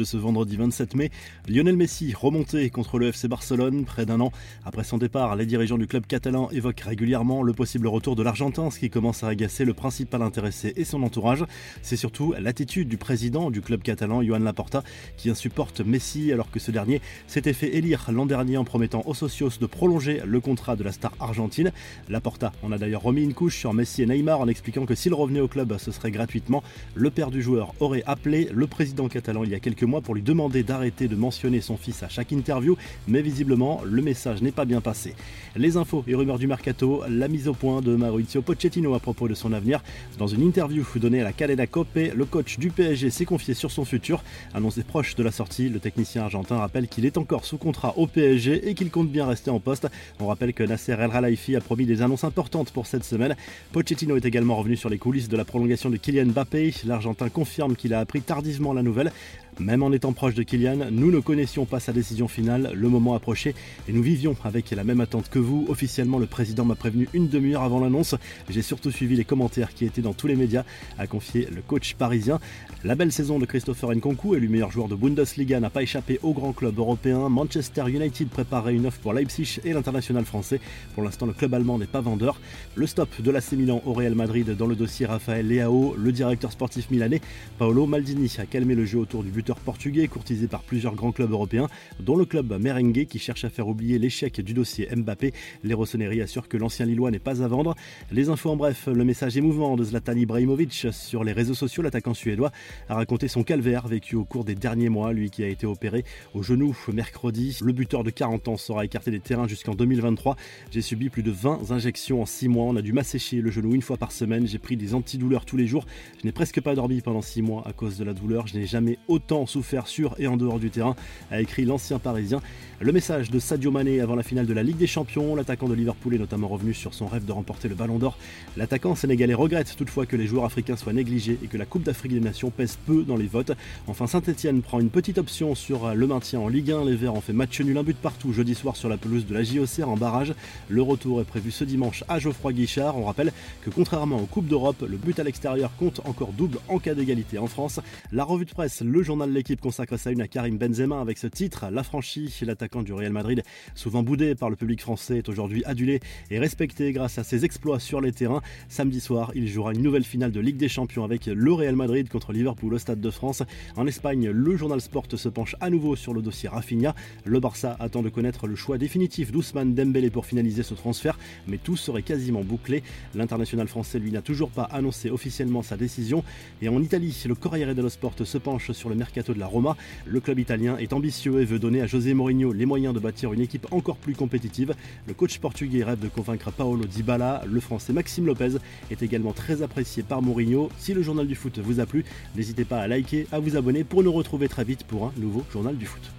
De ce vendredi 27 mai, Lionel Messi remonté contre le FC Barcelone près d'un an après son départ. Les dirigeants du club catalan évoquent régulièrement le possible retour de l'Argentin, ce qui commence à agacer le principal intéressé et son entourage. C'est surtout l'attitude du président du club catalan, Joan Laporta, qui insupporte Messi alors que ce dernier s'était fait élire l'an dernier en promettant aux socios de prolonger le contrat de la star argentine. Laporta en a d'ailleurs remis une couche sur Messi et Neymar en expliquant que s'il revenait au club, ce serait gratuitement. Le père du joueur aurait appelé le président catalan il y a quelques pour lui demander d'arrêter de mentionner son fils à chaque interview, mais visiblement le message n'est pas bien passé. Les infos et rumeurs du mercato, la mise au point de Maurizio Pochettino à propos de son avenir. Dans une interview donnée à la Cadena Coppe, le coach du PSG s'est confié sur son futur. Annoncé proche de la sortie, le technicien argentin rappelle qu'il est encore sous contrat au PSG et qu'il compte bien rester en poste. On rappelle que Nasser El Khelaifi a promis des annonces importantes pour cette semaine. Pochettino est également revenu sur les coulisses de la prolongation de Kylian Mbappé. L'Argentin confirme qu'il a appris tardivement la nouvelle. Même en étant proche de Kylian, nous ne connaissions pas sa décision finale, le moment approchait et nous vivions avec la même attente que vous. Officiellement, le président m'a prévenu une demi-heure avant l'annonce. J'ai surtout suivi les commentaires qui étaient dans tous les médias, a confié le coach parisien. La belle saison de Christopher Nkunku, élu meilleur joueur de Bundesliga, n'a pas échappé au grand club européen. Manchester United préparait une offre pour Leipzig et l'international français. Pour l'instant, le club allemand n'est pas vendeur. Le stop de l'AC Milan au Real Madrid dans le dossier Raphaël Leao, le directeur sportif milanais, Paolo Maldini a calmé le jeu autour du buteur portugais courtisé par plusieurs grands clubs européens, dont le club merengue qui cherche à faire oublier l'échec du dossier Mbappé. Les Rossoneri assurent que l'ancien Lillois n'est pas à vendre. Les infos en bref, le message émouvant de Zlatan Ibrahimovic sur les réseaux sociaux, l'attaquant suédois a raconté son calvaire vécu au cours des derniers mois, lui qui a été opéré au genou mercredi. Le buteur de 40 ans sera écarté des terrains jusqu'en 2023. J'ai subi plus de 20 injections en 6 mois. On a dû m'assécher le genou une fois par semaine. J'ai pris des antidouleurs tous les jours. Je n'ai presque pas dormi pendant 6 mois à cause de la douleur. Je n'ai jamais autant souffert sur et en dehors du terrain, a écrit l'ancien parisien. Le message de Sadio Mané avant la finale de la Ligue des Champions, l'attaquant de Liverpool est notamment revenu sur son rêve de remporter le Ballon d'Or. L'attaquant sénégalais regrette toutefois que les joueurs africains soient négligés et que la Coupe d'Afrique des Nations pèse peu dans les votes. Enfin, Saint-Etienne prend une petite option sur le maintien en Ligue 1. Les Verts ont fait match nul un but partout jeudi soir sur la pelouse de la JOCR en barrage. Le retour est prévu ce dimanche à Geoffroy Guichard. On rappelle que contrairement aux Coupes d'Europe, le but à l'extérieur compte encore double en cas d'égalité en France. La revue de presse, le journal l'équipe consacre sa une à Karim Benzema avec ce titre. L'affranchi, l'attaquant du Real Madrid, souvent boudé par le public français, est aujourd'hui adulé et respecté grâce à ses exploits sur les terrains. Samedi soir, il jouera une nouvelle finale de Ligue des Champions avec le Real Madrid contre Liverpool au Stade de France. En Espagne, le journal Sport se penche à nouveau sur le dossier Rafinha. Le Barça attend de connaître le choix définitif d'Ousmane Dembélé pour finaliser ce transfert, mais tout serait quasiment bouclé. L'international français, lui, n'a toujours pas annoncé officiellement sa décision. Et en Italie, le Corriere dello Sport se penche sur le Le club italien est ambitieux et veut donner à José Mourinho les moyens de bâtir une équipe encore plus compétitive. Le coach portugais rêve de convaincre Paolo Dybala. Le français Maxime Lopez est également très apprécié par Mourinho. Si le journal du foot vous a plu, n'hésitez pas à liker, à vous abonner pour nous retrouver très vite pour un nouveau journal du foot.